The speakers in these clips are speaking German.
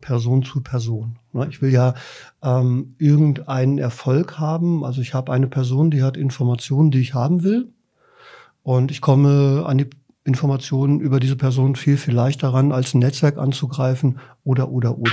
Person zu Person. Ne? Ich will ja ähm, irgendeinen Erfolg haben. Also ich habe eine Person, die hat Informationen, die ich haben will. Und ich komme an die Informationen über diese Person viel, viel leichter ran, als ein Netzwerk anzugreifen oder, oder, oder.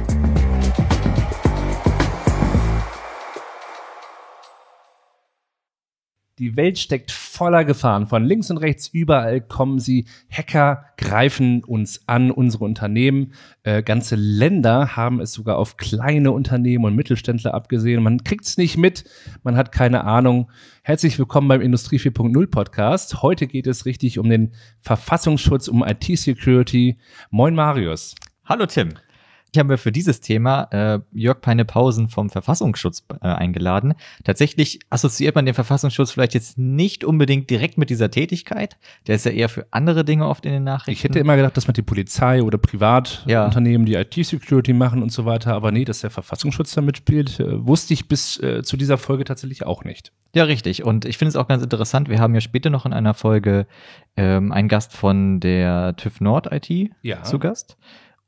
Die Welt steckt voller Gefahren. Von links und rechts überall kommen sie. Hacker greifen uns an, unsere Unternehmen. Äh, ganze Länder haben es sogar auf kleine Unternehmen und Mittelständler abgesehen. Man kriegt es nicht mit, man hat keine Ahnung. Herzlich willkommen beim Industrie 4.0 Podcast. Heute geht es richtig um den Verfassungsschutz, um IT-Security. Moin Marius. Hallo Tim. Ich habe für dieses Thema äh, Jörg Peine-Pausen vom Verfassungsschutz äh, eingeladen. Tatsächlich assoziiert man den Verfassungsschutz vielleicht jetzt nicht unbedingt direkt mit dieser Tätigkeit. Der ist ja eher für andere Dinge oft in den Nachrichten. Ich hätte immer gedacht, dass man die Polizei oder Privatunternehmen, ja. die IT-Security machen und so weiter, aber nee, dass der Verfassungsschutz damit spielt, äh, wusste ich bis äh, zu dieser Folge tatsächlich auch nicht. Ja, richtig. Und ich finde es auch ganz interessant. Wir haben ja später noch in einer Folge ähm, einen Gast von der TÜV Nord IT ja. zu Gast.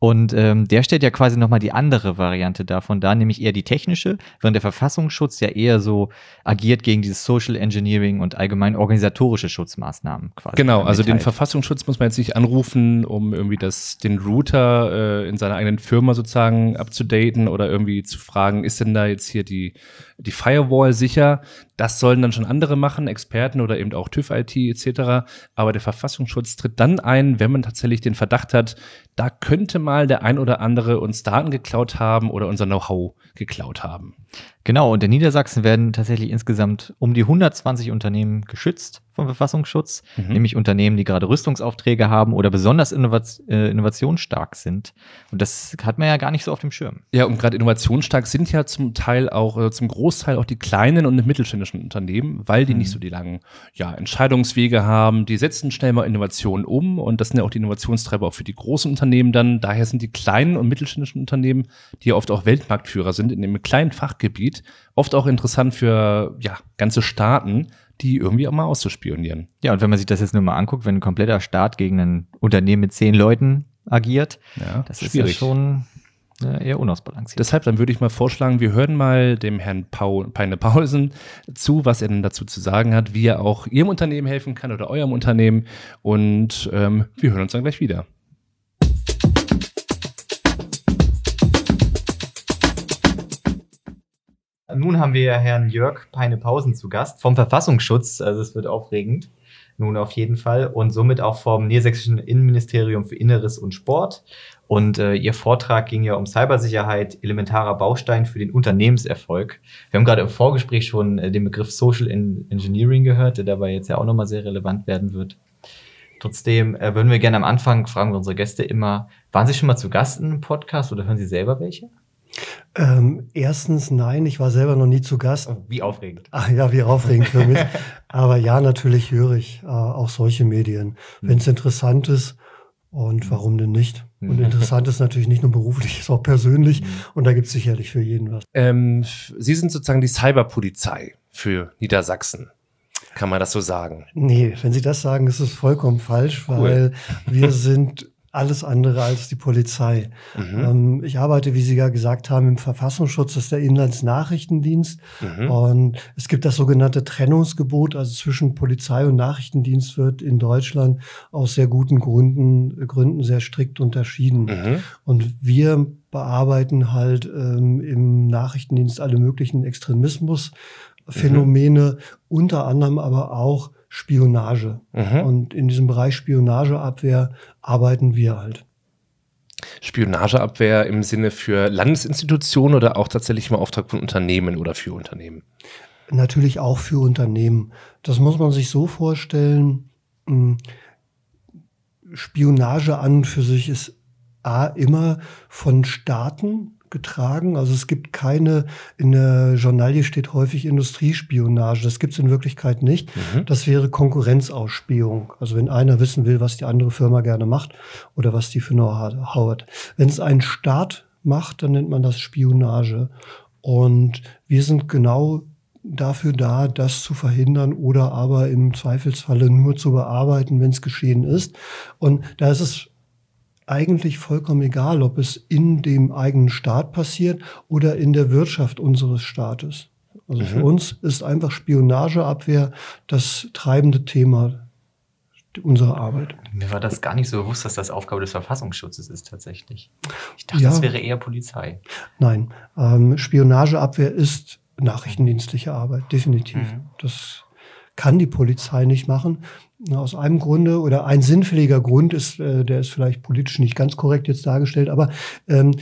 Und ähm, der stellt ja quasi nochmal die andere Variante davon dar, nämlich eher die technische, während der Verfassungsschutz ja eher so agiert gegen dieses Social Engineering und allgemein organisatorische Schutzmaßnahmen quasi. Genau, also den Verfassungsschutz muss man jetzt nicht anrufen, um irgendwie das, den Router äh, in seiner eigenen Firma sozusagen abzudaten oder irgendwie zu fragen, ist denn da jetzt hier die, die Firewall sicher? Das sollen dann schon andere machen, Experten oder eben auch TÜV-IT etc. Aber der Verfassungsschutz tritt dann ein, wenn man tatsächlich den Verdacht hat, da könnte mal der ein oder andere uns Daten geklaut haben oder unser Know-how geklaut haben. Genau, und in Niedersachsen werden tatsächlich insgesamt um die 120 Unternehmen geschützt vom Verfassungsschutz, mhm. nämlich Unternehmen, die gerade Rüstungsaufträge haben oder besonders innovat äh, innovationsstark sind. Und das hat man ja gar nicht so auf dem Schirm. Ja, und gerade innovationsstark sind ja zum Teil auch, äh, zum Großteil auch die kleinen und mittelständischen Unternehmen, weil die mhm. nicht so die langen ja, Entscheidungswege haben. Die setzen schnell mal Innovationen um und das sind ja auch die Innovationstreiber auch für die großen Unternehmen dann. Daher sind die kleinen und mittelständischen Unternehmen, die ja oft auch Weltmarktführer sind in einem kleinen Fachgebiet, oft auch interessant für ja, ganze Staaten, die irgendwie auch mal auszuspionieren. Ja, und wenn man sich das jetzt nur mal anguckt, wenn ein kompletter Staat gegen ein Unternehmen mit zehn Leuten agiert, ja, das schwierig. ist ja schon äh, eher unausbalanciert. Deshalb, dann würde ich mal vorschlagen, wir hören mal dem Herrn Paul, Peine Paulsen zu, was er denn dazu zu sagen hat, wie er auch Ihrem Unternehmen helfen kann oder eurem Unternehmen. Und ähm, wir hören uns dann gleich wieder. Nun haben wir Herrn Jörg Peine-Pausen zu Gast vom Verfassungsschutz. Also es wird aufregend. Nun auf jeden Fall. Und somit auch vom Niedersächsischen Innenministerium für Inneres und Sport. Und äh, Ihr Vortrag ging ja um Cybersicherheit, elementarer Baustein für den Unternehmenserfolg. Wir haben gerade im Vorgespräch schon äh, den Begriff Social Engineering gehört, der dabei jetzt ja auch nochmal sehr relevant werden wird. Trotzdem äh, würden wir gerne am Anfang fragen wir unsere Gäste immer, waren Sie schon mal zu Gast in einem Podcast oder hören Sie selber welche? Ähm, erstens, nein, ich war selber noch nie zu Gast. Oh, wie aufregend. Ach ja, wie aufregend für mich. Aber ja, natürlich höre ich äh, auch solche Medien, mhm. wenn es interessant ist. Und mhm. warum denn nicht? Und mhm. interessant ist natürlich nicht nur beruflich, ist auch persönlich. Mhm. Und da gibt es sicherlich für jeden was. Ähm, Sie sind sozusagen die Cyberpolizei für Niedersachsen. Kann man das so sagen? Nee, wenn Sie das sagen, ist es vollkommen falsch, cool. weil wir sind alles andere als die Polizei. Mhm. Ähm, ich arbeite, wie Sie ja gesagt haben, im Verfassungsschutz, das ist der Inlandsnachrichtendienst. Mhm. Und es gibt das sogenannte Trennungsgebot, also zwischen Polizei und Nachrichtendienst wird in Deutschland aus sehr guten Gründen, Gründen sehr strikt unterschieden. Mhm. Und wir bearbeiten halt ähm, im Nachrichtendienst alle möglichen Extremismusphänomene, unter anderem aber auch Spionage. Mhm. Und in diesem Bereich Spionageabwehr arbeiten wir halt. Spionageabwehr im Sinne für Landesinstitutionen oder auch tatsächlich im Auftrag von Unternehmen oder für Unternehmen? Natürlich auch für Unternehmen. Das muss man sich so vorstellen. Hm, Spionage an für sich ist A immer von Staaten getragen. Also es gibt keine, in der Journalie steht häufig Industriespionage. Das gibt es in Wirklichkeit nicht. Mhm. Das wäre Konkurrenzausspähung. Also wenn einer wissen will, was die andere Firma gerne macht oder was die für Know-how hat. Wenn es ein Staat macht, dann nennt man das Spionage. Und wir sind genau dafür da, das zu verhindern oder aber im Zweifelsfalle nur zu bearbeiten, wenn es geschehen ist. Und da ist es eigentlich vollkommen egal, ob es in dem eigenen Staat passiert oder in der Wirtschaft unseres Staates. Also mhm. für uns ist einfach Spionageabwehr das treibende Thema unserer Arbeit. Mir war das gar nicht so bewusst, dass das Aufgabe des Verfassungsschutzes ist tatsächlich. Ich dachte, ja. das wäre eher Polizei. Nein, ähm, Spionageabwehr ist nachrichtendienstliche Arbeit, definitiv. Mhm. Das kann die Polizei nicht machen. Aus einem Grunde oder ein sinnfälliger Grund ist, äh, der ist vielleicht politisch nicht ganz korrekt jetzt dargestellt, aber ähm,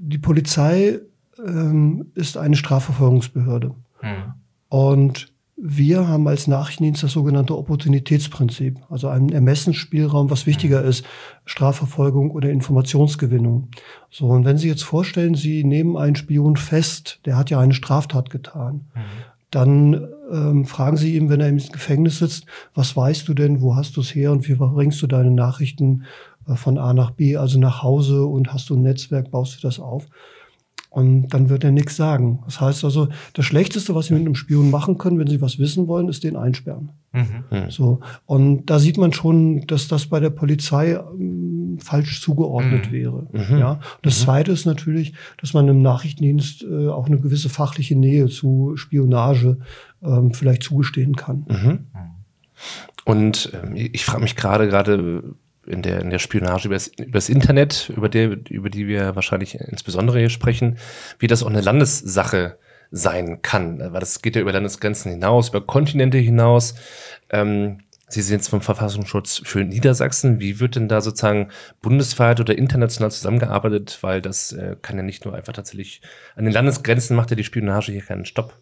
die Polizei ähm, ist eine Strafverfolgungsbehörde. Mhm. Und wir haben als Nachrichtendienst das sogenannte Opportunitätsprinzip, also einen Ermessensspielraum, was wichtiger ist, Strafverfolgung oder Informationsgewinnung. So, und wenn Sie jetzt vorstellen, Sie nehmen einen Spion fest, der hat ja eine Straftat getan, mhm. Dann ähm, fragen Sie ihm, wenn er im Gefängnis sitzt, was weißt du denn, wo hast du es her und wie bringst du deine Nachrichten äh, von A nach B, also nach Hause und hast du ein Netzwerk, baust du das auf? Und dann wird er nichts sagen. Das heißt also, das Schlechteste, was Sie mit einem Spion machen können, wenn Sie was wissen wollen, ist den einsperren. Mhm. So. Und da sieht man schon, dass das bei der Polizei ähm, falsch zugeordnet mhm. wäre. Mhm. Ja. Und das mhm. zweite ist natürlich, dass man im Nachrichtendienst äh, auch eine gewisse fachliche Nähe zu Spionage ähm, vielleicht zugestehen kann. Mhm. Und ähm, ich frage mich gerade, gerade in der, in der Spionage übers, übers Internet, über, der, über die wir wahrscheinlich insbesondere hier sprechen, wie das auch eine Landessache sein kann. Weil das geht ja über Landesgrenzen hinaus, über Kontinente hinaus. Ähm, Sie sind jetzt vom Verfassungsschutz für Niedersachsen. Wie wird denn da sozusagen bundesweit oder international zusammengearbeitet? Weil das äh, kann ja nicht nur einfach tatsächlich an den Landesgrenzen macht ja die Spionage hier keinen Stopp.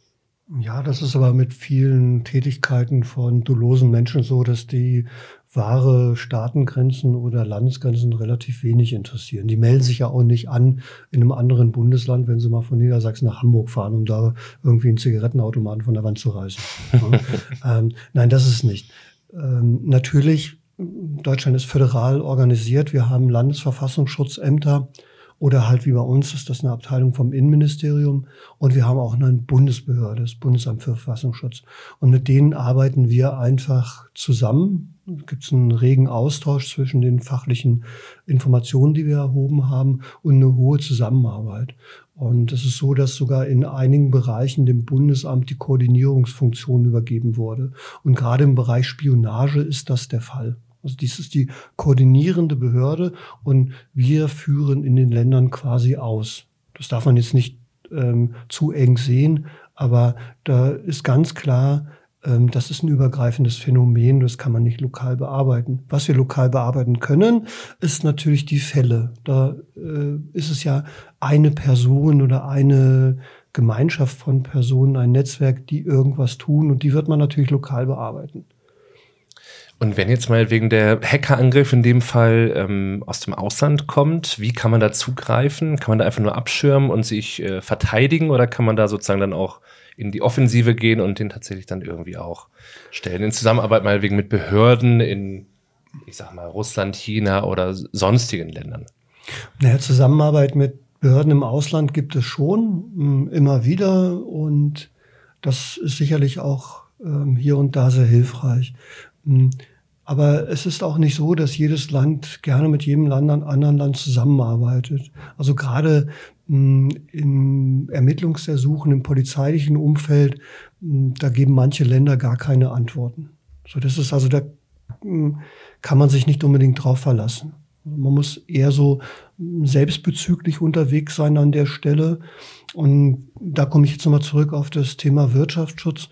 Ja, das ist aber mit vielen Tätigkeiten von dolosen Menschen so, dass die wahre Staatengrenzen oder Landesgrenzen relativ wenig interessieren. Die melden sich ja auch nicht an in einem anderen Bundesland, wenn sie mal von Niedersachsen nach Hamburg fahren, um da irgendwie einen Zigarettenautomaten von der Wand zu reißen. Ja. ähm, nein, das ist nicht. Ähm, natürlich, Deutschland ist föderal organisiert. Wir haben Landesverfassungsschutzämter oder halt wie bei uns ist das eine Abteilung vom Innenministerium. Und wir haben auch eine Bundesbehörde, das Bundesamt für Verfassungsschutz. Und mit denen arbeiten wir einfach zusammen. Gibt es einen regen Austausch zwischen den fachlichen Informationen, die wir erhoben haben, und eine hohe Zusammenarbeit. Und es ist so, dass sogar in einigen Bereichen dem Bundesamt die Koordinierungsfunktion übergeben wurde. Und gerade im Bereich Spionage ist das der Fall. Also dies ist die koordinierende Behörde und wir führen in den Ländern quasi aus. Das darf man jetzt nicht ähm, zu eng sehen, aber da ist ganz klar, ähm, das ist ein übergreifendes Phänomen, das kann man nicht lokal bearbeiten. Was wir lokal bearbeiten können, ist natürlich die Fälle. Da äh, ist es ja eine Person oder eine Gemeinschaft von Personen, ein Netzwerk, die irgendwas tun und die wird man natürlich lokal bearbeiten. Und wenn jetzt mal wegen der Hackerangriff in dem Fall ähm, aus dem Ausland kommt, wie kann man da zugreifen? Kann man da einfach nur abschirmen und sich äh, verteidigen oder kann man da sozusagen dann auch in die Offensive gehen und den tatsächlich dann irgendwie auch stellen? In Zusammenarbeit mal wegen mit Behörden in, ich sag mal, Russland, China oder sonstigen Ländern? Naja, Zusammenarbeit mit Behörden im Ausland gibt es schon immer wieder und das ist sicherlich auch ähm, hier und da sehr hilfreich. Hm. Aber es ist auch nicht so, dass jedes Land gerne mit jedem Land, anderen Land zusammenarbeitet. Also gerade hm, in Ermittlungsersuchen im polizeilichen Umfeld, hm, da geben manche Länder gar keine Antworten. So, das ist also, da kann man sich nicht unbedingt drauf verlassen. Man muss eher so selbstbezüglich unterwegs sein an der Stelle. Und da komme ich jetzt nochmal zurück auf das Thema Wirtschaftsschutz.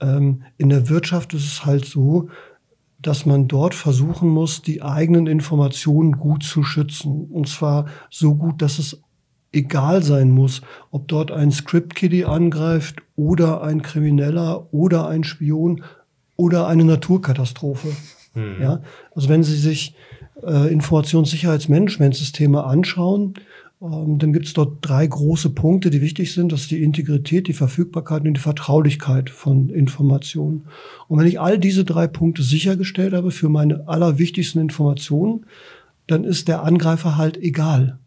Ähm, in der Wirtschaft ist es halt so, dass man dort versuchen muss, die eigenen Informationen gut zu schützen. Und zwar so gut, dass es egal sein muss, ob dort ein Script-Kiddie angreift oder ein Krimineller oder ein Spion oder eine Naturkatastrophe. Mhm. Ja? Also wenn Sie sich äh, Informationssicherheitsmanagementsysteme anschauen, dann gibt es dort drei große Punkte, die wichtig sind. Das ist die Integrität, die Verfügbarkeit und die Vertraulichkeit von Informationen. Und wenn ich all diese drei Punkte sichergestellt habe für meine allerwichtigsten Informationen, dann ist der Angreifer halt egal.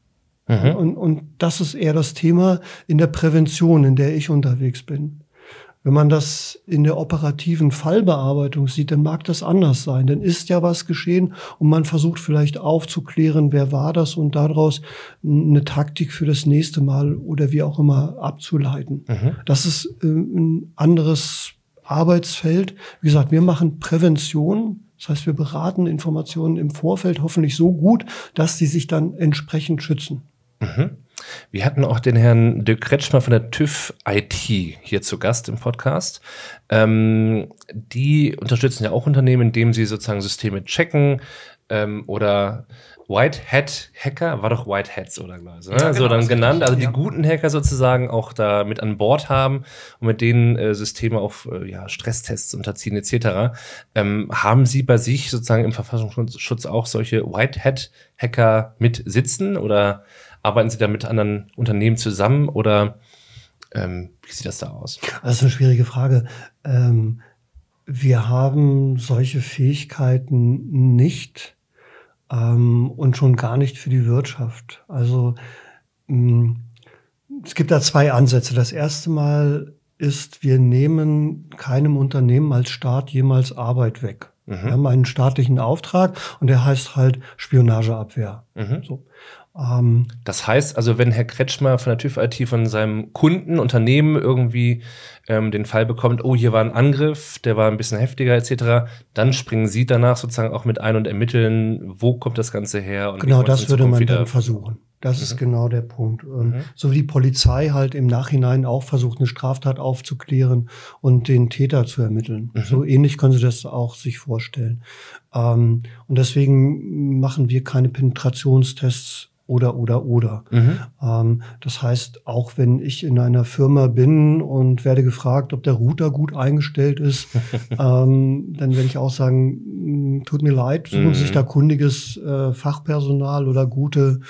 Mhm. Und, und das ist eher das Thema in der Prävention, in der ich unterwegs bin. Wenn man das in der operativen Fallbearbeitung sieht, dann mag das anders sein. Dann ist ja was geschehen und man versucht vielleicht aufzuklären, wer war das und daraus eine Taktik für das nächste Mal oder wie auch immer abzuleiten. Mhm. Das ist äh, ein anderes Arbeitsfeld. Wie gesagt, wir machen Prävention. Das heißt, wir beraten Informationen im Vorfeld hoffentlich so gut, dass sie sich dann entsprechend schützen. Mhm. Wir hatten auch den Herrn Dirk Kretschmer von der TÜV IT hier zu Gast im Podcast. Ähm, die unterstützen ja auch Unternehmen, indem sie sozusagen Systeme checken ähm, oder White Hat Hacker, war doch White Hats oder ne? ja, genau, so dann genannt, also die guten Hacker sozusagen auch da mit an Bord haben und mit denen äh, Systeme auf äh, ja, Stresstests unterziehen etc. Ähm, haben Sie bei sich sozusagen im Verfassungsschutz auch solche White Hat Hacker mit sitzen oder Arbeiten Sie da mit anderen Unternehmen zusammen oder ähm, wie sieht das da aus? Das ist eine schwierige Frage. Ähm, wir haben solche Fähigkeiten nicht ähm, und schon gar nicht für die Wirtschaft. Also mh, mm, es gibt da zwei Ansätze. Das erste Mal ist, wir nehmen keinem Unternehmen als Staat jemals Arbeit weg. Mhm. Wir haben einen staatlichen Auftrag und der heißt halt Spionageabwehr. Mhm. So. Ähm, das heißt also, wenn Herr Kretschmer von der TÜV IT von seinem Kunden, Unternehmen irgendwie ähm, den Fall bekommt, oh, hier war ein Angriff, der war ein bisschen heftiger etc., dann springen Sie danach sozusagen auch mit ein und ermitteln, wo kommt das Ganze her? genau, das würde man dann versuchen. Das mhm. ist genau der Punkt. Ähm, mhm. So wie die Polizei halt im Nachhinein auch versucht, eine Straftat aufzuklären und den Täter zu ermitteln. Mhm. So ähnlich können Sie das auch sich vorstellen. Ähm, und deswegen machen wir keine Penetrationstests oder, oder, oder. Mhm. Ähm, das heißt, auch wenn ich in einer Firma bin und werde gefragt, ob der Router gut eingestellt ist, ähm, dann werde ich auch sagen, hm, tut mir leid, suchen mhm. sich da kundiges äh, Fachpersonal oder gute,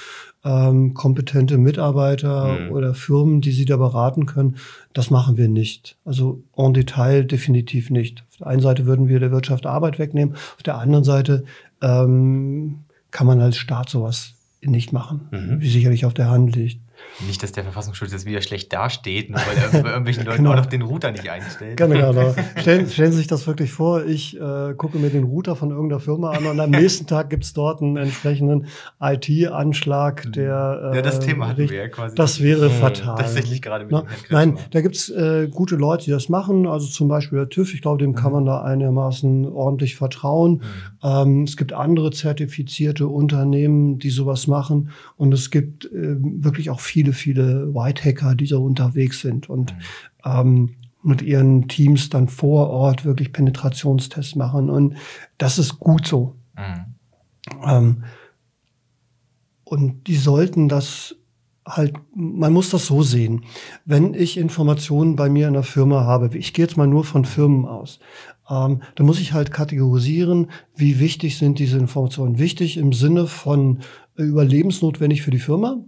ähm, kompetente Mitarbeiter mhm. oder Firmen, die Sie da beraten können. Das machen wir nicht. Also en Detail definitiv nicht. Auf der einen Seite würden wir der Wirtschaft Arbeit wegnehmen, auf der anderen Seite ähm, kann man als Staat sowas nicht machen, mhm. wie sicherlich auf der Hand liegt. Nicht, dass der Verfassungsschutz jetzt wieder schlecht dasteht, nur weil er bei irgendwelchen Leuten genau. auch noch den Router nicht einstellt. Genau, genau. Stellen, stellen Sie sich das wirklich vor, ich äh, gucke mir den Router von irgendeiner Firma an und am nächsten Tag gibt's dort einen entsprechenden IT-Anschlag, der äh, Ja, das Thema hatten wir ja quasi. Das wäre mhm. fatal. Tatsächlich gerade mit Na, Nein, da gibt's äh, gute Leute, die das machen, also zum Beispiel der TÜV, ich glaube, dem mhm. kann man da einigermaßen ordentlich vertrauen. Mhm. Ähm, es gibt andere zertifizierte Unternehmen, die sowas machen und es gibt äh, wirklich auch viele viele, viele White Hacker, die so unterwegs sind und mhm. ähm, mit ihren Teams dann vor Ort wirklich Penetrationstests machen. Und das ist gut so. Mhm. Ähm, und die sollten das halt, man muss das so sehen. Wenn ich Informationen bei mir in der Firma habe, ich gehe jetzt mal nur von Firmen aus, ähm, dann muss ich halt kategorisieren, wie wichtig sind diese Informationen. Wichtig im Sinne von überlebensnotwendig für die Firma,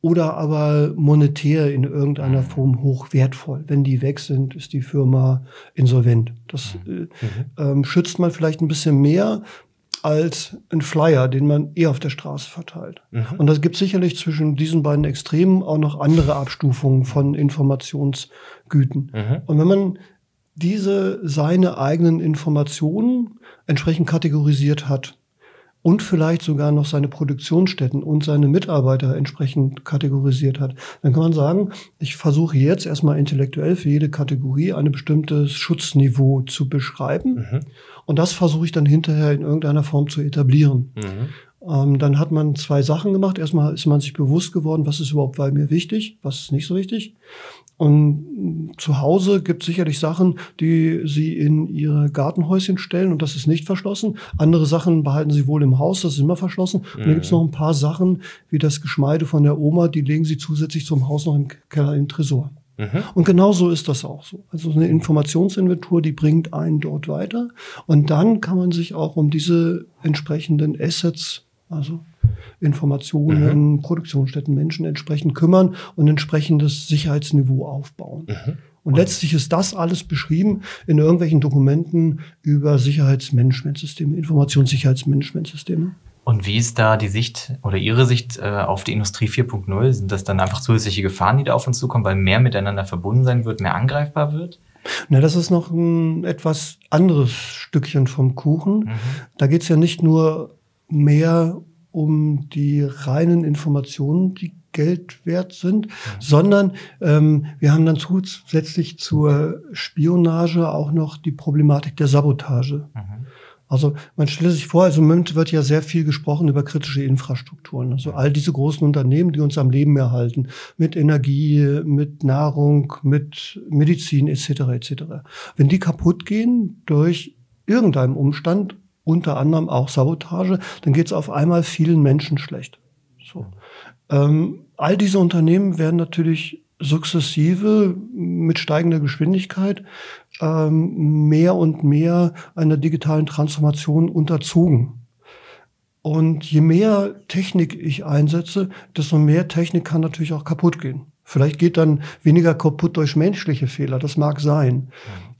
oder aber monetär in irgendeiner mhm. Form hochwertvoll. Wenn die weg sind, ist die Firma insolvent. Das mhm. äh, ähm, schützt man vielleicht ein bisschen mehr als ein Flyer, den man eher auf der Straße verteilt. Mhm. Und das gibt sicherlich zwischen diesen beiden Extremen auch noch andere Abstufungen von Informationsgüten. Mhm. Und wenn man diese seine eigenen Informationen entsprechend kategorisiert hat, und vielleicht sogar noch seine Produktionsstätten und seine Mitarbeiter entsprechend kategorisiert hat, dann kann man sagen, ich versuche jetzt erstmal intellektuell für jede Kategorie ein bestimmtes Schutzniveau zu beschreiben. Mhm. Und das versuche ich dann hinterher in irgendeiner Form zu etablieren. Mhm. Ähm, dann hat man zwei Sachen gemacht. Erstmal ist man sich bewusst geworden, was ist überhaupt bei mir wichtig, was ist nicht so wichtig. Und zu Hause gibt es sicherlich Sachen, die Sie in Ihre Gartenhäuschen stellen und das ist nicht verschlossen. Andere Sachen behalten Sie wohl im Haus, das ist immer verschlossen. Und dann gibt es mhm. noch ein paar Sachen, wie das Geschmeide von der Oma, die legen Sie zusätzlich zum Haus noch im Keller im Tresor. Mhm. Und genau so ist das auch so. Also eine Informationsinventur, die bringt einen dort weiter. Und dann kann man sich auch um diese entsprechenden Assets, also Informationen, mhm. Produktionsstätten, Menschen entsprechend kümmern und entsprechendes Sicherheitsniveau aufbauen. Mhm. Und letztlich ist das alles beschrieben in irgendwelchen Dokumenten über Sicherheitsmanagementsysteme, Informationssicherheitsmanagementsysteme. Und wie ist da die Sicht oder Ihre Sicht äh, auf die Industrie 4.0? Sind das dann einfach zusätzliche Gefahren, die da auf uns zukommen, weil mehr miteinander verbunden sein wird, mehr angreifbar wird? Na, das ist noch ein etwas anderes Stückchen vom Kuchen. Mhm. Da geht es ja nicht nur mehr um die reinen Informationen, die Geld wert sind, mhm. sondern ähm, wir haben dann zusätzlich zur Spionage auch noch die Problematik der Sabotage. Mhm. Also man stelle sich vor, also im Moment wird ja sehr viel gesprochen über kritische Infrastrukturen. Also all diese großen Unternehmen, die uns am Leben erhalten, mit Energie, mit Nahrung, mit Medizin etc. etc. Wenn die kaputt gehen durch irgendeinen Umstand, unter anderem auch Sabotage, dann geht es auf einmal vielen Menschen schlecht. So. Ähm, all diese Unternehmen werden natürlich sukzessive mit steigender Geschwindigkeit ähm, mehr und mehr einer digitalen Transformation unterzogen. Und je mehr Technik ich einsetze, desto mehr Technik kann natürlich auch kaputt gehen. Vielleicht geht dann weniger kaputt durch menschliche Fehler, das mag sein.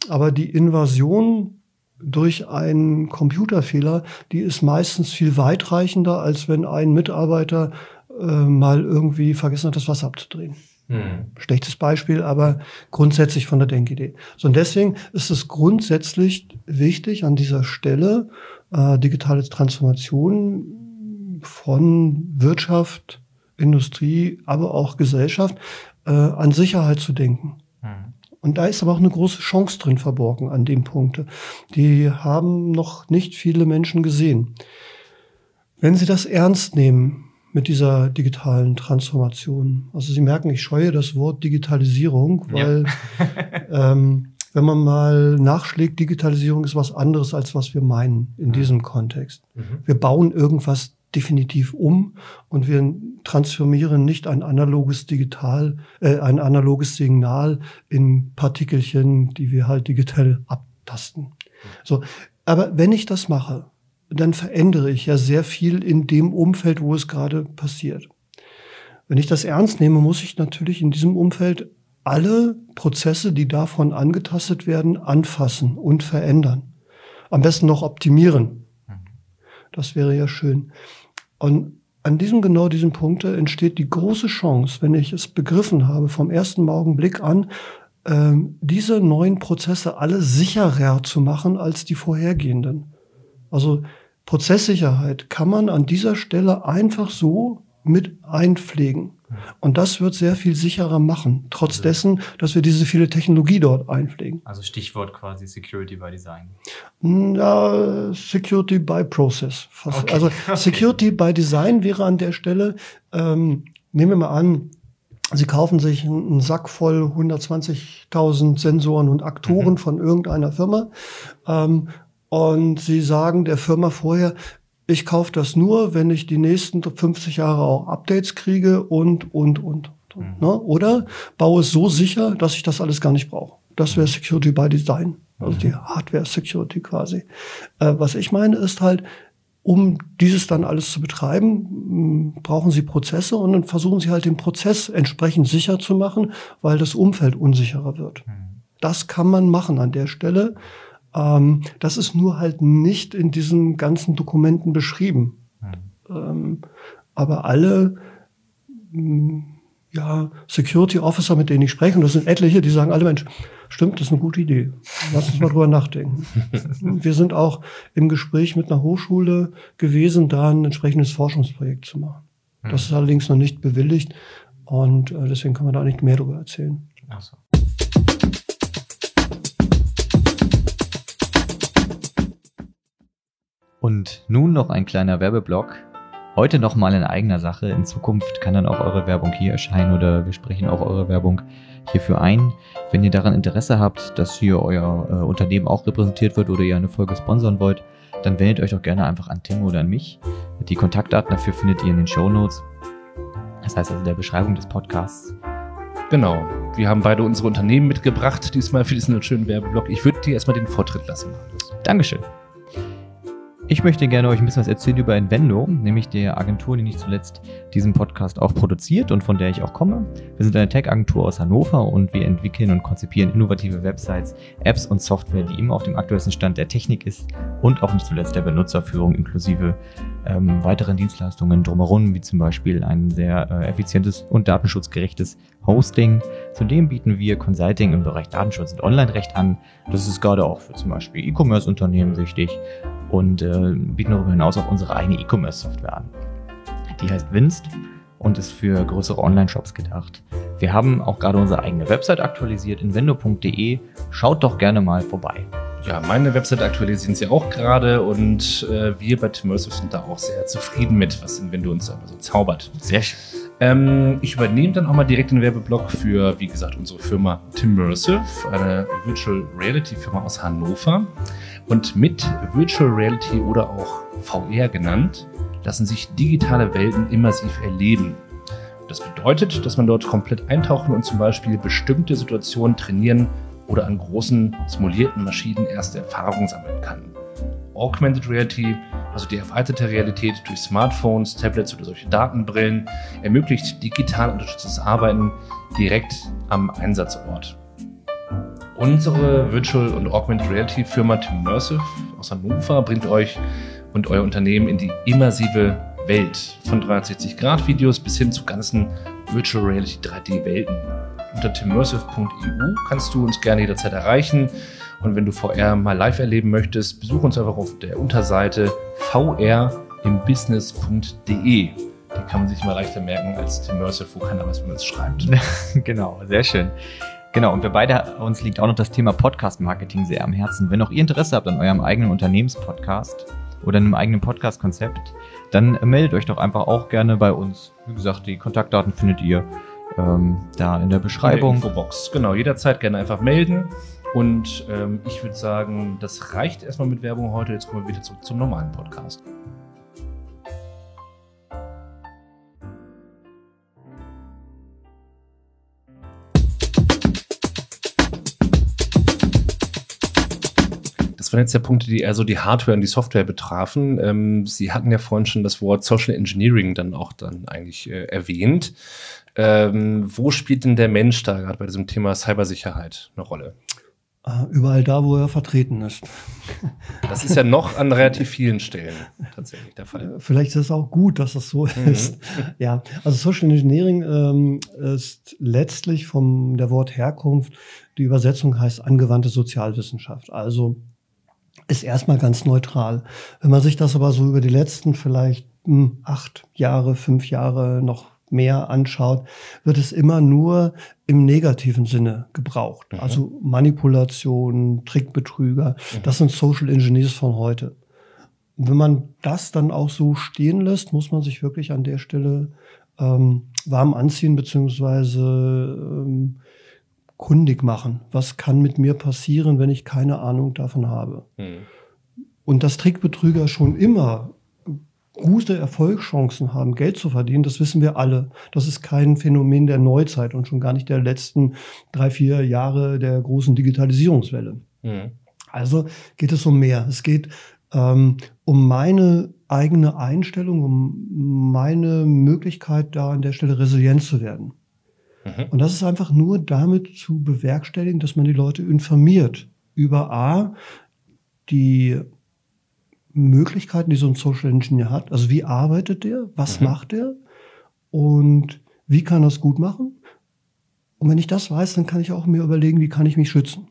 Aber die Invasion durch einen Computerfehler, die ist meistens viel weitreichender, als wenn ein Mitarbeiter äh, mal irgendwie vergessen hat, das Wasser abzudrehen. Hm. Schlechtes Beispiel, aber grundsätzlich von der Denkidee. So, und deswegen ist es grundsätzlich wichtig, an dieser Stelle äh, digitale Transformation von Wirtschaft, Industrie, aber auch Gesellschaft äh, an Sicherheit zu denken. Hm. Und da ist aber auch eine große Chance drin verborgen an dem Punkt. Die haben noch nicht viele Menschen gesehen. Wenn Sie das ernst nehmen, mit dieser digitalen Transformation. Also Sie merken, ich scheue das Wort Digitalisierung, weil ja. ähm, wenn man mal nachschlägt, Digitalisierung ist was anderes, als was wir meinen in mhm. diesem Kontext. Mhm. Wir bauen irgendwas definitiv um und wir transformieren nicht ein analoges Digital, äh, ein analoges Signal in Partikelchen, die wir halt digital abtasten. So, aber wenn ich das mache, dann verändere ich ja sehr viel in dem Umfeld, wo es gerade passiert. Wenn ich das ernst nehme, muss ich natürlich in diesem Umfeld alle Prozesse, die davon angetastet werden, anfassen und verändern. Am besten noch optimieren. Das wäre ja schön. Und an diesem genau diesem Punkt entsteht die große Chance, wenn ich es begriffen habe, vom ersten Augenblick an, äh, diese neuen Prozesse alle sicherer zu machen als die vorhergehenden. Also Prozesssicherheit kann man an dieser Stelle einfach so mit einpflegen. Und das wird sehr viel sicherer machen, trotz dessen, dass wir diese viele Technologie dort einpflegen. Also Stichwort quasi Security by Design. Ja, Security by Process. Okay. Also Security by Design wäre an der Stelle, ähm, nehmen wir mal an, Sie kaufen sich einen Sack voll 120.000 Sensoren und Aktoren mhm. von irgendeiner Firma ähm, und sie sagen der Firma vorher, ich kaufe das nur, wenn ich die nächsten 50 Jahre auch Updates kriege und, und, und. Mhm. Ne? Oder baue es so sicher, dass ich das alles gar nicht brauche. Das wäre Security by Design, also mhm. die Hardware Security quasi. Äh, was ich meine ist halt, um dieses dann alles zu betreiben, brauchen Sie Prozesse und dann versuchen Sie halt den Prozess entsprechend sicher zu machen, weil das Umfeld unsicherer wird. Mhm. Das kann man machen an der Stelle. Ähm, das ist nur halt nicht in diesen ganzen Dokumenten beschrieben. Mhm. Ähm, aber alle mh, ja, Security Officer, mit denen ich spreche, und das sind etliche, die sagen alle Mensch, stimmt, das ist eine gute Idee. Lass uns mal drüber nachdenken. Wir sind auch im Gespräch mit einer Hochschule gewesen, da ein entsprechendes Forschungsprojekt zu machen. Das mhm. ist allerdings noch nicht bewilligt und äh, deswegen können wir da nicht mehr darüber erzählen. Ach so. Und nun noch ein kleiner Werbeblock. Heute nochmal in eigener Sache. In Zukunft kann dann auch eure Werbung hier erscheinen oder wir sprechen auch eure Werbung hierfür ein. Wenn ihr daran Interesse habt, dass hier euer äh, Unternehmen auch repräsentiert wird oder ihr eine Folge sponsern wollt, dann wendet euch doch gerne einfach an Tim oder an mich. Die Kontaktdaten dafür findet ihr in den Show Notes. Das heißt also in der Beschreibung des Podcasts. Genau. Wir haben beide unsere Unternehmen mitgebracht, diesmal für diesen schönen Werbeblock. Ich würde dir erstmal den Vortritt lassen. Dankeschön. Ich möchte gerne euch ein bisschen was erzählen über Invendo, nämlich der Agentur, die nicht zuletzt diesen Podcast auch produziert und von der ich auch komme. Wir sind eine Tech-Agentur aus Hannover und wir entwickeln und konzipieren innovative Websites, Apps und Software, die immer auf dem aktuellsten Stand der Technik ist und auch nicht zuletzt der Benutzerführung inklusive ähm, weiteren Dienstleistungen drumherum, wie zum Beispiel ein sehr äh, effizientes und datenschutzgerechtes Hosting. Zudem bieten wir Consulting im Bereich Datenschutz und Online-Recht an. Das ist gerade auch für zum Beispiel E-Commerce-Unternehmen wichtig und äh, bieten darüber hinaus auch unsere eigene E-Commerce-Software an. Die heißt Winst und ist für größere Online-Shops gedacht. Wir haben auch gerade unsere eigene Website aktualisiert, invendo.de. Schaut doch gerne mal vorbei. Ja, meine Website aktualisieren sie auch gerade und äh, wir bei Timmersive sind da auch sehr zufrieden mit, was Invendo uns aber so zaubert. Sehr schön. Ähm, ich übernehme dann auch mal direkt den Werbeblock für, wie gesagt, unsere Firma Timmersive, eine Virtual Reality Firma aus Hannover. Und mit Virtual Reality oder auch VR genannt, lassen sich digitale Welten immersiv erleben. Das bedeutet, dass man dort komplett eintauchen und zum Beispiel bestimmte Situationen trainieren oder an großen simulierten Maschinen erste Erfahrungen sammeln kann. Augmented Reality, also die erweiterte Realität durch Smartphones, Tablets oder solche Datenbrillen, ermöglicht digital unterstütztes Arbeiten direkt am Einsatzort. Unsere Virtual und Augmented Reality Firma Timmersive aus Hannover bringt euch und euer Unternehmen in die immersive Welt von 360-Grad-Videos bis hin zu ganzen Virtual Reality 3D-Welten. Unter timmersive.eu kannst du uns gerne jederzeit erreichen. Und wenn du VR mal live erleben möchtest, besuch uns einfach auf der Unterseite vrimbusiness.de. Die kann man sich mal leichter merken als Timmersive, wo keiner weiß, wie man es schreibt. genau, sehr schön. Genau, und wir beide, uns liegt auch noch das Thema Podcast-Marketing sehr am Herzen. Wenn auch ihr Interesse habt an eurem eigenen Unternehmenspodcast oder einem eigenen Podcast-Konzept, dann meldet euch doch einfach auch gerne bei uns. Wie gesagt, die Kontaktdaten findet ihr ähm, da in der Beschreibung. In der Infobox, genau, jederzeit gerne einfach melden. Und ähm, ich würde sagen, das reicht erstmal mit Werbung heute. Jetzt kommen wir wieder zurück zum normalen Podcast. Das waren jetzt ja Punkte, die eher so die Hardware und die Software betrafen. Ähm, Sie hatten ja vorhin schon das Wort Social Engineering dann auch dann eigentlich äh, erwähnt. Ähm, wo spielt denn der Mensch da gerade bei diesem Thema Cybersicherheit eine Rolle? Ah, überall da, wo er vertreten ist. Das ist ja noch an relativ vielen Stellen tatsächlich der Fall. Äh, vielleicht ist es auch gut, dass es so mhm. ist. Ja, also Social Engineering ähm, ist letztlich vom der Wort Herkunft, die Übersetzung heißt angewandte Sozialwissenschaft. Also ist erstmal ganz neutral. Wenn man sich das aber so über die letzten vielleicht hm, acht Jahre, fünf Jahre noch mehr anschaut, wird es immer nur im negativen Sinne gebraucht. Mhm. Also Manipulation, Trickbetrüger, mhm. das sind Social Engineers von heute. Und wenn man das dann auch so stehen lässt, muss man sich wirklich an der Stelle ähm, warm anziehen, beziehungsweise ähm, kundig machen. Was kann mit mir passieren, wenn ich keine Ahnung davon habe? Mhm. Und dass Trickbetrüger schon immer gute Erfolgschancen haben, Geld zu verdienen, das wissen wir alle. Das ist kein Phänomen der Neuzeit und schon gar nicht der letzten drei, vier Jahre der großen Digitalisierungswelle. Mhm. Also geht es um mehr. Es geht ähm, um meine eigene Einstellung, um meine Möglichkeit, da an der Stelle resilient zu werden. Mhm. Und das ist einfach nur damit zu bewerkstelligen, dass man die Leute informiert über A, die Möglichkeiten, die so ein Social Engineer hat. Also wie arbeitet der? Was mhm. macht er? Und wie kann er es gut machen? Und wenn ich das weiß, dann kann ich auch mir überlegen, wie kann ich mich schützen.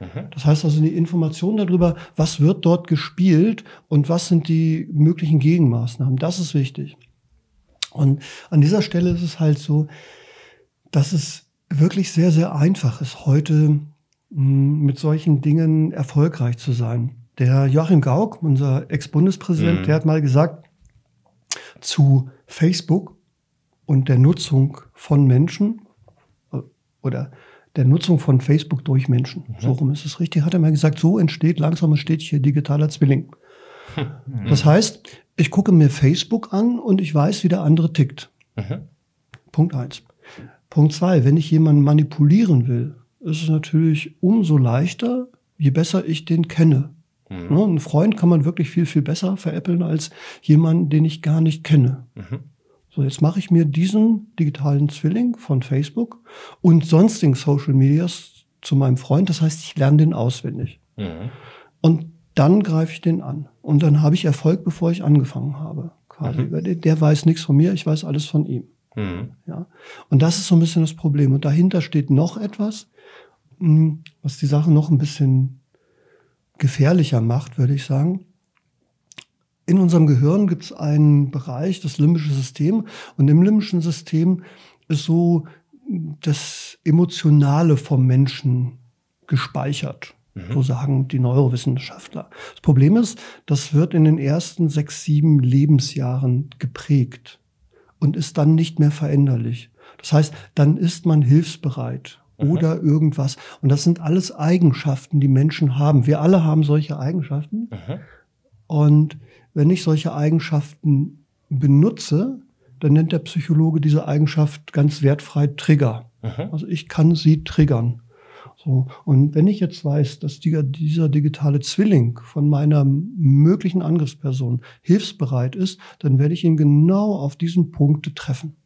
Mhm. Das heißt also die Information darüber, was wird dort gespielt und was sind die möglichen Gegenmaßnahmen, das ist wichtig. Und an dieser Stelle ist es halt so, dass es wirklich sehr, sehr einfach ist, heute hm, mit solchen Dingen erfolgreich zu sein. Der Joachim Gauck, unser Ex-Bundespräsident, mhm. der hat mal gesagt, zu Facebook und der Nutzung von Menschen äh, oder der Nutzung von Facebook durch Menschen. Mhm. So rum ist es richtig. Hat er mal gesagt, so entsteht langsam stetig hier digitaler Zwilling. Mhm. Das heißt, ich gucke mir Facebook an und ich weiß, wie der andere tickt. Mhm. Punkt eins. Punkt zwei, wenn ich jemanden manipulieren will, ist es natürlich umso leichter, je besser ich den kenne. Mhm. Ne, einen Freund kann man wirklich viel, viel besser veräppeln als jemanden, den ich gar nicht kenne. Mhm. So, jetzt mache ich mir diesen digitalen Zwilling von Facebook und sonstigen Social Medias zu meinem Freund. Das heißt, ich lerne den auswendig. Mhm. Und dann greife ich den an. Und dann habe ich Erfolg, bevor ich angefangen habe. Quasi. Mhm. Der, der, weiß nichts von mir, ich weiß alles von ihm. Mhm. Ja. Und das ist so ein bisschen das Problem. Und dahinter steht noch etwas, hm, was die Sache noch ein bisschen gefährlicher macht, würde ich sagen. In unserem Gehirn gibt es einen Bereich, das limbische System. Und im limbischen System ist so das Emotionale vom Menschen gespeichert. Mhm. So sagen die Neurowissenschaftler. Das Problem ist, das wird in den ersten sechs, sieben Lebensjahren geprägt und ist dann nicht mehr veränderlich. Das heißt, dann ist man hilfsbereit mhm. oder irgendwas. Und das sind alles Eigenschaften, die Menschen haben. Wir alle haben solche Eigenschaften. Mhm. Und wenn ich solche Eigenschaften benutze, dann nennt der Psychologe diese Eigenschaft ganz wertfrei Trigger. Mhm. Also ich kann sie triggern. So. Und wenn ich jetzt weiß, dass die, dieser digitale Zwilling von meiner möglichen Angriffsperson hilfsbereit ist, dann werde ich ihn genau auf diesen Punkte treffen.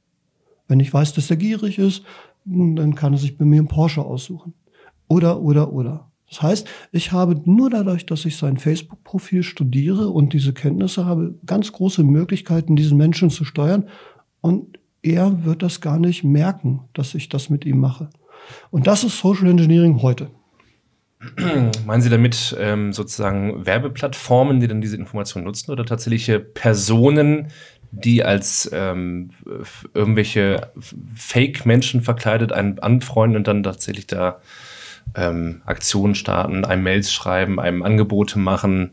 Wenn ich weiß, dass er gierig ist, dann kann er sich bei mir einen Porsche aussuchen. Oder, oder, oder. Das heißt, ich habe nur dadurch, dass ich sein Facebook-Profil studiere und diese Kenntnisse habe, ganz große Möglichkeiten, diesen Menschen zu steuern. Und er wird das gar nicht merken, dass ich das mit ihm mache. Und das ist Social Engineering heute. Meinen Sie damit ähm, sozusagen Werbeplattformen, die dann diese Informationen nutzen oder tatsächliche Personen, die als ähm, irgendwelche Fake-Menschen verkleidet einen anfreunden und dann tatsächlich da ähm, Aktionen starten, einem Mails schreiben, einem Angebote machen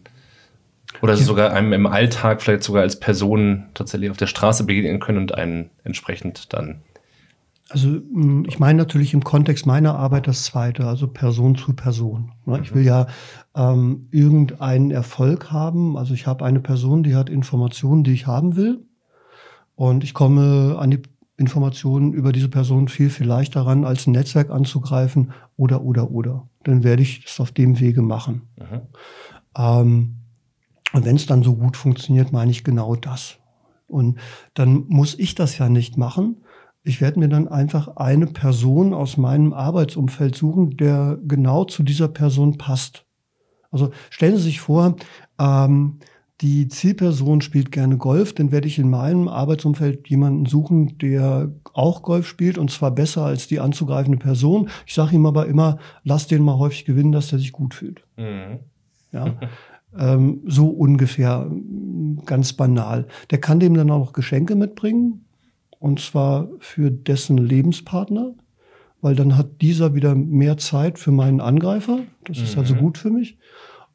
oder ja. sogar einem im Alltag vielleicht sogar als Person tatsächlich auf der Straße begegnen können und einen entsprechend dann also hm, ich meine natürlich im Kontext meiner Arbeit das Zweite, also Person zu Person. Ne? Ich mhm. will ja ähm, irgendeinen Erfolg haben. Also ich habe eine Person, die hat Informationen, die ich haben will. Und ich komme an die Informationen über diese Person viel, viel leichter ran, als ein Netzwerk anzugreifen oder, oder, oder. Dann werde ich das auf dem Wege machen. Mhm. Ähm, und wenn es dann so gut funktioniert, meine ich genau das. Und dann muss ich das ja nicht machen, ich werde mir dann einfach eine Person aus meinem Arbeitsumfeld suchen, der genau zu dieser Person passt. Also stellen Sie sich vor, ähm, die Zielperson spielt gerne Golf, dann werde ich in meinem Arbeitsumfeld jemanden suchen, der auch Golf spielt und zwar besser als die anzugreifende Person. Ich sage ihm aber immer, lass den mal häufig gewinnen, dass der sich gut fühlt. Mhm. Ja. ähm, so ungefähr, ganz banal. Der kann dem dann auch noch Geschenke mitbringen und zwar für dessen Lebenspartner, weil dann hat dieser wieder mehr Zeit für meinen Angreifer. Das ist also mhm. gut für mich.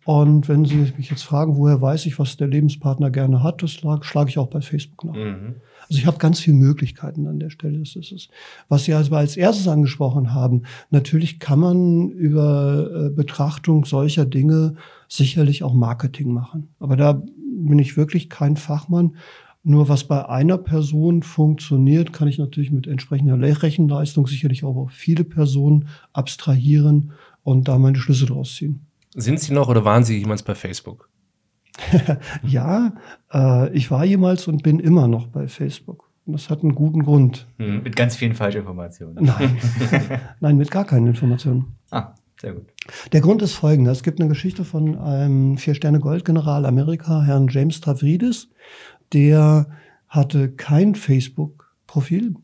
Und wenn Sie mich jetzt fragen, woher weiß ich, was der Lebenspartner gerne hat, das schlage ich auch bei Facebook nach. Mhm. Also ich habe ganz viele Möglichkeiten an der Stelle. Das ist es. Was Sie also als erstes angesprochen haben, natürlich kann man über äh, Betrachtung solcher Dinge sicherlich auch Marketing machen. Aber da bin ich wirklich kein Fachmann. Nur was bei einer Person funktioniert, kann ich natürlich mit entsprechender Rechenleistung sicherlich auch auf viele Personen abstrahieren und da meine Schlüsse draus ziehen. Sind Sie noch oder waren Sie jemals bei Facebook? ja, äh, ich war jemals und bin immer noch bei Facebook. Und das hat einen guten Grund. Hm, mit ganz vielen Falschinformationen. Nein. Nein, mit gar keinen Informationen. Ah, sehr gut. Der Grund ist folgender. Es gibt eine Geschichte von einem Vier-Sterne-Gold-General Amerika, Herrn James Tavridis der hatte kein Facebook-Profil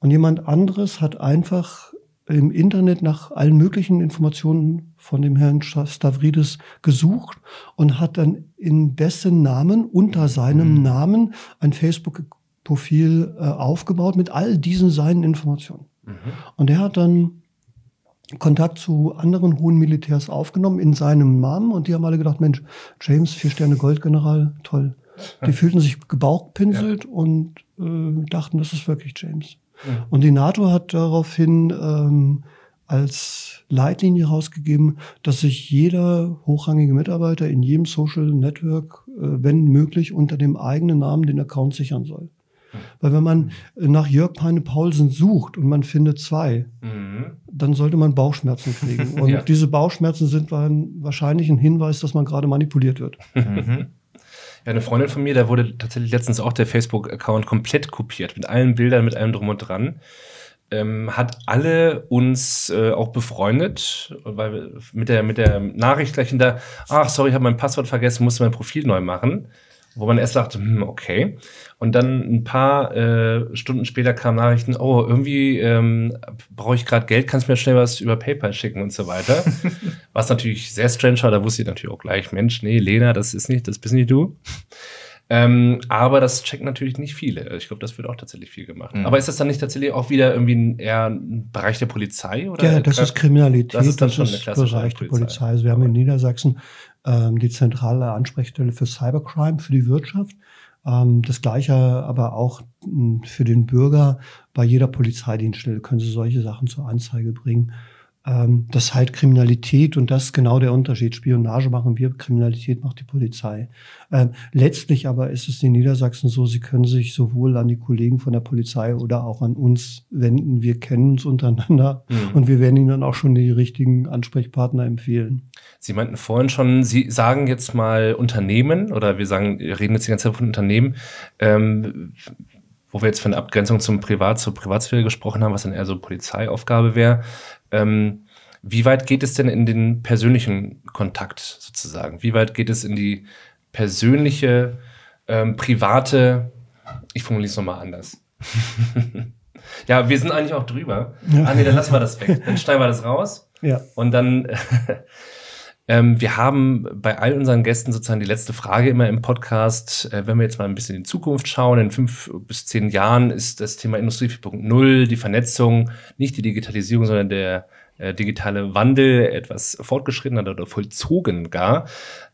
und jemand anderes hat einfach im Internet nach allen möglichen Informationen von dem Herrn Stavridis gesucht und hat dann in dessen Namen, unter seinem mhm. Namen, ein Facebook-Profil äh, aufgebaut mit all diesen seinen Informationen. Mhm. Und er hat dann Kontakt zu anderen hohen Militärs aufgenommen in seinem Namen und die haben alle gedacht, Mensch, James, vier Sterne Goldgeneral, toll. Die fühlten sich gebauchpinselt ja. und äh, dachten, das ist wirklich James. Ja. Und die NATO hat daraufhin ähm, als Leitlinie rausgegeben, dass sich jeder hochrangige Mitarbeiter in jedem Social Network, äh, wenn möglich, unter dem eigenen Namen den Account sichern soll. Weil wenn man nach Jörg Peine Paulsen sucht und man findet zwei, mhm. dann sollte man Bauchschmerzen kriegen. Und ja. diese Bauchschmerzen sind wahrscheinlich ein Hinweis, dass man gerade manipuliert wird. Mhm. Ja, eine Freundin von mir, da wurde tatsächlich letztens auch der Facebook-Account komplett kopiert, mit allen Bildern, mit allem drum und dran ähm, hat alle uns äh, auch befreundet, weil mit der, mit der Nachricht gleich hinter, ach, sorry, ich habe mein Passwort vergessen, musste mein Profil neu machen. Wo man erst dachte, hm, okay. Und dann ein paar äh, Stunden später kamen Nachrichten, oh, irgendwie ähm, brauche ich gerade Geld, kannst du mir schnell was über PayPal schicken und so weiter. was natürlich sehr strange war, da wusste ich natürlich auch gleich, Mensch, nee, Lena, das ist nicht, das bist nicht du. Ähm, aber das checken natürlich nicht viele. Ich glaube, das wird auch tatsächlich viel gemacht. Mhm. Aber ist das dann nicht tatsächlich auch wieder irgendwie ein, eher ein Bereich der Polizei? Oder ja, das ist Kriminalität. Das ist dann schon das eine Bereich der Polizei. Also wir haben in Niedersachsen ähm, die zentrale Ansprechstelle für Cybercrime für die Wirtschaft. Ähm, das gleiche aber auch hm, für den Bürger. Bei jeder Polizeidienststelle können Sie solche Sachen zur Anzeige bringen ähm, das ist halt Kriminalität und das ist genau der Unterschied. Spionage machen wir, Kriminalität macht die Polizei. Ähm, letztlich aber ist es in Niedersachsen so, Sie können sich sowohl an die Kollegen von der Polizei oder auch an uns wenden. Wir kennen uns untereinander mhm. und wir werden Ihnen dann auch schon die richtigen Ansprechpartner empfehlen. Sie meinten vorhin schon, Sie sagen jetzt mal Unternehmen oder wir sagen, reden jetzt die ganze Zeit von Unternehmen. Ähm, wo wir jetzt von der Abgrenzung zum Privat, zur Privatsphäre gesprochen haben, was dann eher so Polizeiaufgabe wäre. Ähm, wie weit geht es denn in den persönlichen Kontakt sozusagen? Wie weit geht es in die persönliche, ähm, private, ich formuliere es nochmal anders. ja, wir sind eigentlich auch drüber. Ja. Ah, nee, dann lassen wir das weg. Dann schneiden wir das raus. Ja. Und dann ähm, wir haben bei all unseren Gästen sozusagen die letzte Frage immer im Podcast. Äh, wenn wir jetzt mal ein bisschen in die Zukunft schauen, in fünf bis zehn Jahren ist das Thema Industrie 4.0, die Vernetzung, nicht die Digitalisierung, sondern der äh, digitale Wandel etwas fortgeschritten oder vollzogen gar.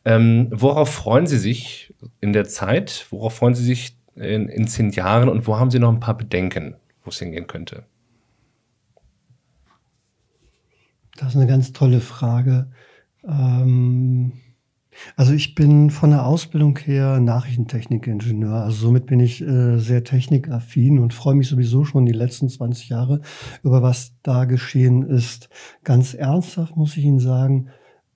Ähm, worauf freuen Sie sich in der Zeit? Worauf freuen Sie sich in, in zehn Jahren und wo haben Sie noch ein paar Bedenken, wo es hingehen könnte? Das ist eine ganz tolle Frage. Ähm, also ich bin von der Ausbildung her Nachrichtentechnikingenieur. Also somit bin ich äh, sehr technikaffin und freue mich sowieso schon die letzten 20 Jahre über was da geschehen ist. Ganz ernsthaft muss ich Ihnen sagen,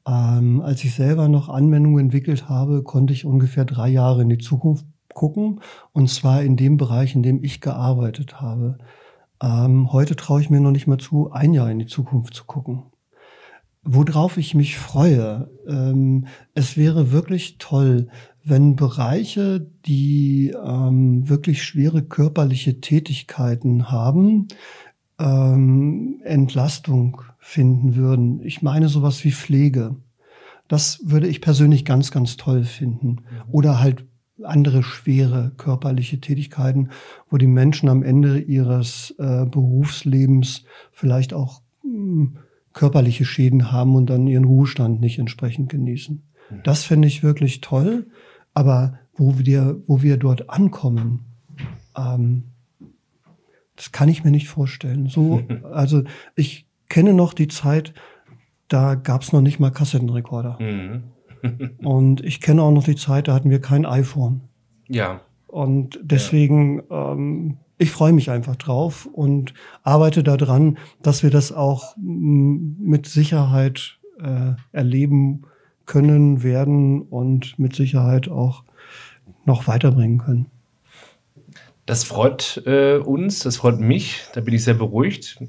ähm, als ich selber noch Anwendungen entwickelt habe, konnte ich ungefähr drei Jahre in die Zukunft gucken. Und zwar in dem Bereich, in dem ich gearbeitet habe. Ähm, heute traue ich mir noch nicht mal zu, ein Jahr in die Zukunft zu gucken. Worauf ich mich freue, ähm, es wäre wirklich toll, wenn Bereiche, die ähm, wirklich schwere körperliche Tätigkeiten haben, ähm, Entlastung finden würden. Ich meine sowas wie Pflege. Das würde ich persönlich ganz, ganz toll finden. Mhm. Oder halt andere schwere körperliche Tätigkeiten, wo die Menschen am Ende ihres äh, Berufslebens vielleicht auch mh, hm, körperliche Schäden haben und dann ihren Ruhestand nicht entsprechend genießen. Mhm. Das finde ich wirklich toll. Aber wo wir, wo wir dort ankommen, ähm, das kann ich mir nicht vorstellen. So, also ich kenne noch die Zeit, da gab es noch nicht mal Kassettenrekorder. Mhm. und ich kenne auch noch die Zeit, da hatten wir kein iPhone. Ja. Und deswegen ja. ähm, ich freue mich einfach drauf und arbeite daran, dass wir das auch mm, mit Sicherheit äh, erleben können, werden und mit Sicherheit auch noch weiterbringen können. Das freut äh, uns, das freut mich, da bin ich sehr beruhigt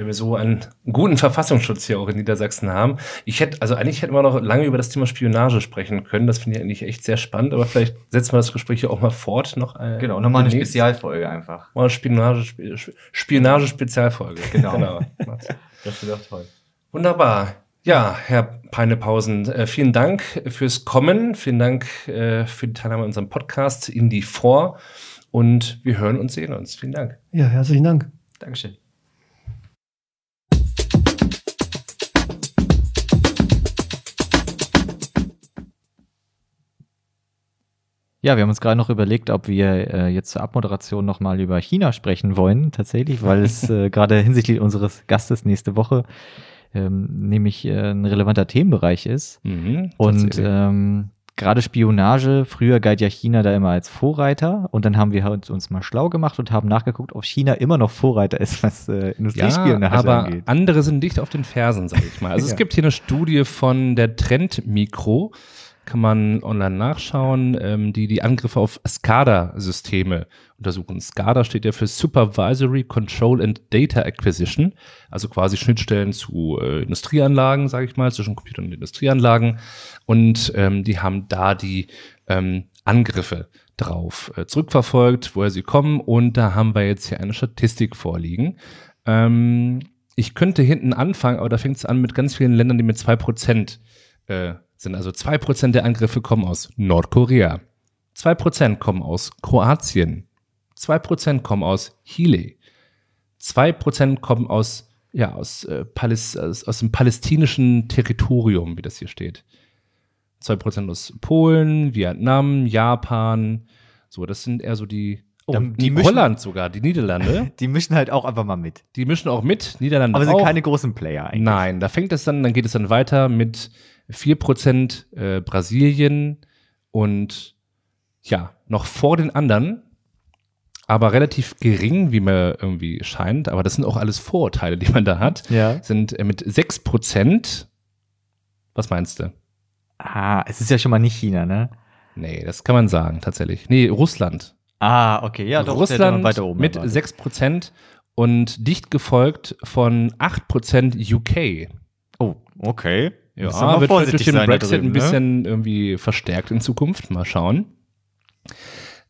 wenn wir so einen guten Verfassungsschutz hier auch in Niedersachsen haben. Ich hätte, also eigentlich hätten wir noch lange über das Thema Spionage sprechen können. Das finde ich eigentlich echt sehr spannend, aber vielleicht setzen wir das Gespräch hier auch mal fort. Noch, äh, genau, nochmal eine Spezialfolge einfach. Mal eine Spionage, Spionage-Spezialfolge. Genau. genau. das wird auch toll. Wunderbar. Ja, Herr Peinepausen, äh, vielen Dank fürs Kommen. Vielen Dank äh, für die Teilnahme an unserem Podcast Indie 4. Und wir hören und sehen uns. Vielen Dank. Ja, herzlichen Dank. Dankeschön. Ja, wir haben uns gerade noch überlegt, ob wir äh, jetzt zur Abmoderation nochmal über China sprechen wollen, tatsächlich, weil es äh, gerade hinsichtlich unseres Gastes nächste Woche ähm, nämlich äh, ein relevanter Themenbereich ist. Mhm, Und ähm, gerade Spionage, früher galt ja China da immer als Vorreiter und dann haben wir halt uns mal schlau gemacht und haben nachgeguckt, ob China immer noch Vorreiter ist, was äh, Industriespionage ja, aber angeht. andere sind dicht auf den Fersen, sag ich mal. Also Ja. es gibt hier eine Studie von der Trend Mikro, kann man online nachschauen, ähm, die die Angriffe auf SCADA-Systeme untersuchen. SCADA steht ja für Supervisory Control and Data Acquisition, also quasi Schnittstellen zu äh, Industrieanlagen, sage ich mal, zwischen Computern und Industrieanlagen. Und ähm, die haben da die ähm, Angriffe drauf äh, zurückverfolgt, woher sie kommen. Und da haben wir jetzt hier eine Statistik vorliegen. Ähm, ich könnte hinten anfangen, aber da fängt es an mit ganz vielen Ländern, die mit 2% äh, sind. Also 2% der Angriffe kommen aus Nordkorea. 2% kommen aus Kroatien. 2% kommen aus Chile. 2% kommen aus, ja, aus, äh, aus, aus dem palästinischen Territorium, wie das hier steht. 2% aus Polen, Vietnam, Japan. So, das sind eher so die. Oh, Dann- die die mischen- Holland sogar, die Niederlande. Die mischen halt auch einfach mal mit. Die mischen auch mit, Niederlande Aber sind auch. keine großen Player eigentlich. Nein, da fängt es dann, dann geht es dann weiter mit 4% äh, Brasilien und ja, noch vor den anderen, aber relativ gering, wie mir irgendwie scheint, aber das sind auch alles Vorurteile, die man da hat, Ja. sind äh, mit 6%, was meinst du? Ah, es ist ja schon mal nicht China, ne? Nee, das kann man sagen, tatsächlich. Nee, Russland. Ah, okay, ja, doch. Russland weiter oben mit erwartet. 6% und dicht gefolgt von 8% UK. Oh, okay. Ja, mal wird vorsichtig durch den Brexit drüben, ein ne? bisschen irgendwie verstärkt in Zukunft. Mal schauen.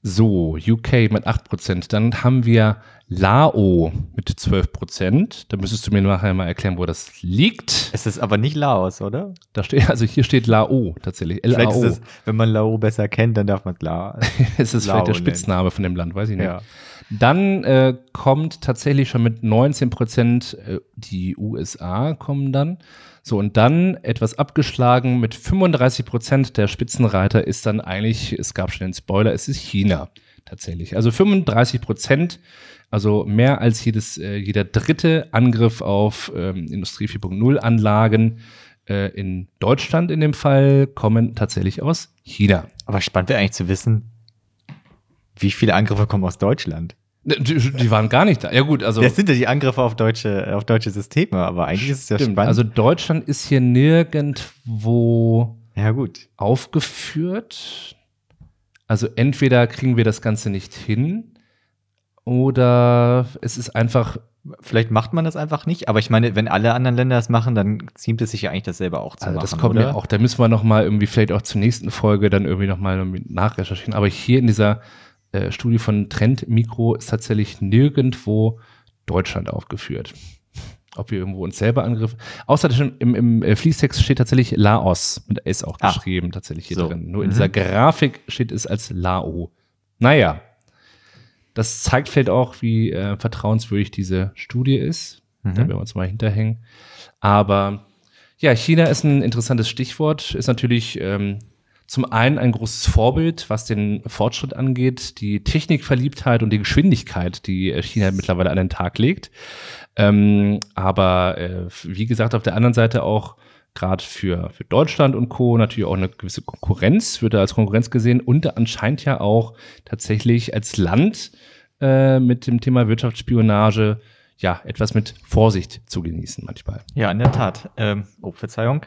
So, UK mit 8%. Dann haben wir Lao mit 12%. Da müsstest du mir nachher mal erklären, wo das liegt. Es ist aber nicht Laos, oder? Da steht, also hier steht Lao tatsächlich. Vielleicht ist L-A-O. es, wenn man Lao besser kennt, dann darf man La. Es ist Lao vielleicht der nennen. Spitzname von dem Land, weiß ich nicht. ja. Dann äh, kommt tatsächlich schon mit 19 Prozent äh, die USA kommen dann. So, und dann etwas abgeschlagen mit 35 Prozent der Spitzenreiter ist dann eigentlich, es gab schon den Spoiler, es ist China tatsächlich. Also 35 Prozent, also mehr als jedes, äh, jeder dritte Angriff auf ähm, Industrie 4.0 Anlagen äh, in Deutschland in dem Fall kommen tatsächlich aus China. Aber spannend wäre eigentlich zu wissen, wie viele Angriffe kommen aus Deutschland. Die, die waren gar nicht da. Ja gut, also Das sind ja die Angriffe auf deutsche, auf deutsche Systeme, aber eigentlich ist es ja spannend. Also Deutschland ist hier nirgendwo ja, gut. aufgeführt. Also entweder kriegen wir das Ganze nicht hin oder es ist einfach, Vielleicht macht man das einfach nicht, aber ich meine, wenn alle anderen Länder das machen, dann ziemt es sich ja eigentlich dasselbe auch zu also machen. das kommt oder? mir auch, da müssen wir noch mal irgendwie vielleicht auch zur nächsten Folge dann irgendwie noch mal irgendwie nachrecherchieren. Aber hier in dieser äh, Studie von Trend Mikro ist tatsächlich nirgendwo Deutschland aufgeführt. Ob wir irgendwo uns selber angriffen. Außerdem im, im äh, Fließtext steht tatsächlich Laos mit S auch Ah. geschrieben, tatsächlich hier So. drin. Nur in Mhm. dieser Grafik steht es als Lao. Naja, das zeigt vielleicht auch, wie äh, vertrauenswürdig diese Studie ist. Mhm. Da werden wir uns mal hinterhängen. Aber ja, China ist ein interessantes Stichwort, ist natürlich ähm, zum einen ein großes Vorbild, was den Fortschritt angeht, die Technikverliebtheit und die Geschwindigkeit, die äh, China mittlerweile an den Tag legt. Ähm, aber äh, wie gesagt, auf der anderen Seite auch gerade für, für Deutschland und Co. natürlich auch eine gewisse Konkurrenz, wird da als Konkurrenz gesehen und anscheinend ja auch tatsächlich als Land äh, mit dem Thema Wirtschaftsspionage ja etwas mit Vorsicht zu genießen manchmal. Ja, in der Tat. Ähm, oh, Verzeihung.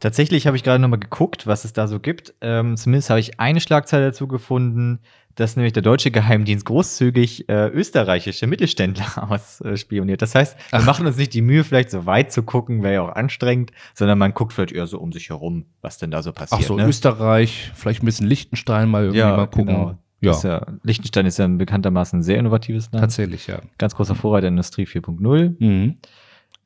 Tatsächlich habe ich gerade noch mal geguckt, was es da so gibt. Ähm, zumindest habe ich eine Schlagzeile dazu gefunden, dass nämlich der deutsche Geheimdienst großzügig äh, österreichische Mittelständler ausspioniert. Das heißt, wir Ach. machen uns nicht die Mühe, vielleicht so weit zu gucken, wäre ja auch anstrengend, sondern man guckt vielleicht eher so um sich herum, was denn da so passiert. Ach so, ne? Österreich, vielleicht ein bisschen Liechtenstein mal irgendwie Ja, mal gucken. genau. Ja, Ist ja, Liechtenstein ist ja bekanntermaßen ein sehr innovatives Land. tatsächlich, ja. Ganz großer Vorreiter der Industrie 4.0. Mhm.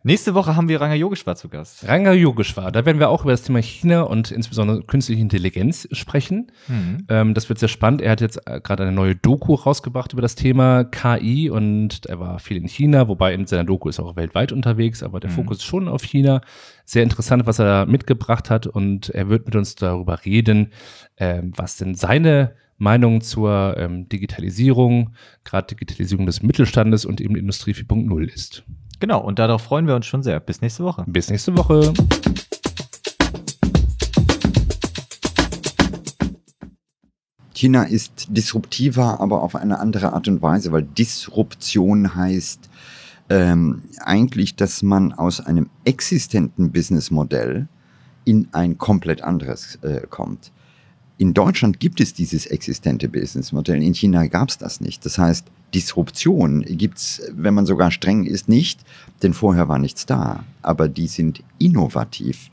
Nächste Woche haben wir Ranga Yogeshwar zu Gast. Ranga Yogeshwar, da werden wir auch über das Thema China und insbesondere künstliche Intelligenz sprechen. Mhm. Ähm, das wird sehr spannend. Er hat jetzt äh, gerade eine neue Doku rausgebracht über das Thema KI und er war viel in China, wobei in seiner Doku ist er auch weltweit unterwegs, aber der Mhm. Fokus ist schon auf China. Sehr interessant, was er da mitgebracht hat und er wird mit uns darüber reden, ähm, was denn seine Meinung zur ähm, Digitalisierung, gerade Digitalisierung des Mittelstandes und eben Industrie 4.0 ist. Genau, und darauf freuen wir uns schon sehr. Bis nächste Woche. Bis nächste Woche. China ist disruptiver, aber auf eine andere Art und Weise, weil Disruption heißt ähm, eigentlich, dass man aus einem existenten Businessmodell in ein komplett anderes äh, kommt. In Deutschland gibt es dieses existente Businessmodell, in China gab es das nicht. Das heißt, Disruption gibt es, wenn man sogar streng ist, nicht, denn vorher war nichts da. Aber die sind innovativ.